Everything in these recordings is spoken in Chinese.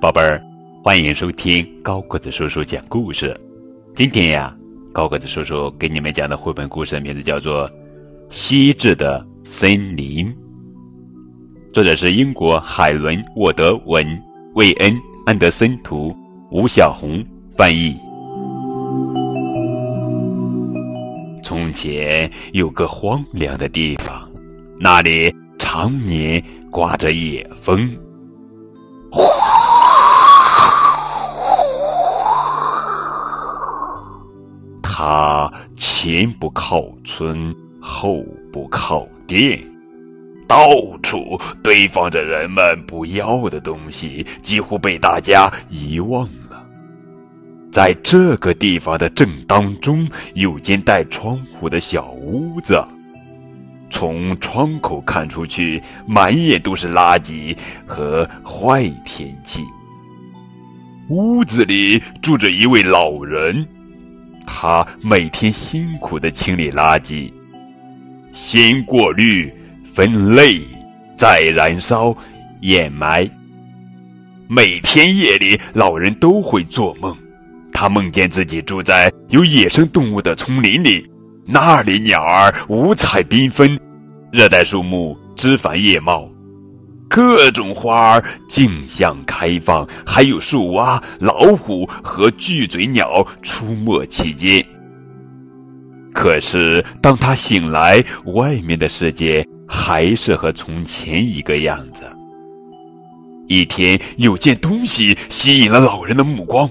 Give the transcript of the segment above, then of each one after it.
宝贝儿，欢迎收听高个子叔叔讲故事。今天呀，高个子叔叔给你们讲的绘本故事的名字叫做《西智的森林》，作者是英国海伦·沃德文、魏恩·安德森图，吴小红翻译。从前有个荒凉的地方，那里常年刮着野风。它前不靠村，后不靠店，到处堆放着人们不要的东西，几乎被大家遗忘了。在这个地方的正当中，有间带窗户的小屋子。从窗口看出去，满眼都是垃圾和坏天气。屋子里住着一位老人，他每天辛苦的清理垃圾，先过滤、分类，再燃烧、掩埋。每天夜里，老人都会做梦。他梦见自己住在有野生动物的丛林里，那里鸟儿五彩缤纷，热带树木枝繁叶茂，各种花儿竞相开放，还有树蛙、老虎和巨嘴鸟出没其间。可是，当他醒来，外面的世界还是和从前一个样子。一天，有件东西吸引了老人的目光。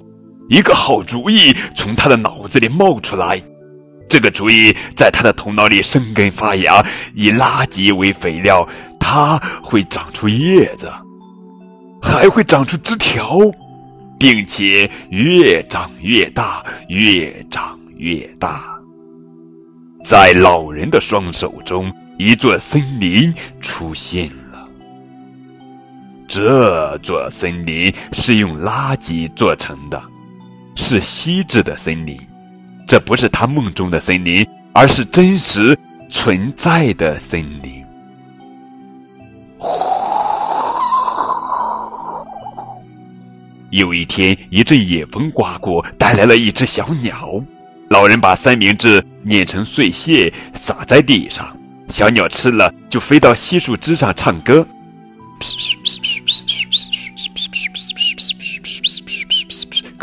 一个好主意从他的脑子里冒出来，这个主意在他的头脑里生根发芽。以垃圾为肥料，它会长出叶子，还会长出枝条，并且越长越大，越长越大。在老人的双手中，一座森林出现了。这座森林是用垃圾做成的。是细致的森林，这不是他梦中的森林，而是真实存在的森林。有一天，一阵野风刮过，带来了一只小鸟。老人把三明治碾成碎屑，撒在地上，小鸟吃了就飞到稀树枝上唱歌。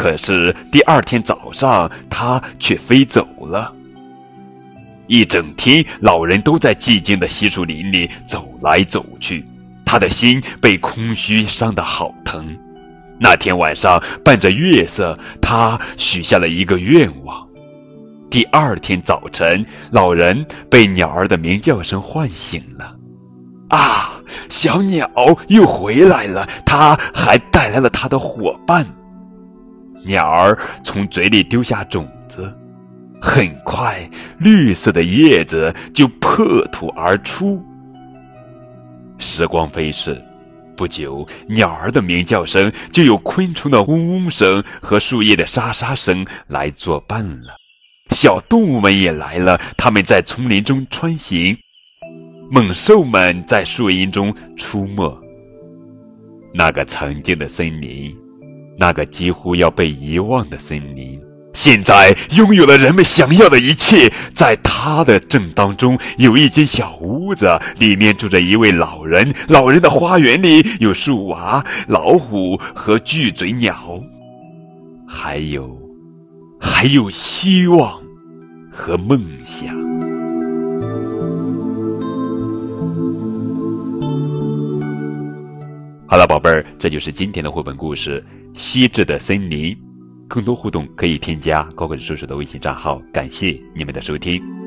可是第二天早上，它却飞走了。一整天，老人都在寂静的稀树林里走来走去，他的心被空虚伤得好疼。那天晚上，伴着月色，他许下了一个愿望。第二天早晨，老人被鸟儿的鸣叫声唤醒了。啊，小鸟又回来了，它还带来了它的伙伴。鸟儿从嘴里丢下种子，很快，绿色的叶子就破土而出。时光飞逝，不久，鸟儿的鸣叫声就有昆虫的嗡嗡声和树叶的沙沙声来作伴了。小动物们也来了，它们在丛林中穿行，猛兽们在树荫中出没。那个曾经的森林。那个几乎要被遗忘的森林，现在拥有了人们想要的一切。在他的正当中，有一间小屋子，里面住着一位老人。老人的花园里有树娃、老虎和巨嘴鸟，还有，还有希望和梦想。好了，宝贝儿，这就是今天的绘本故事《西至的森林》。更多互动可以添加高个子叔叔的微信账号。感谢你们的收听。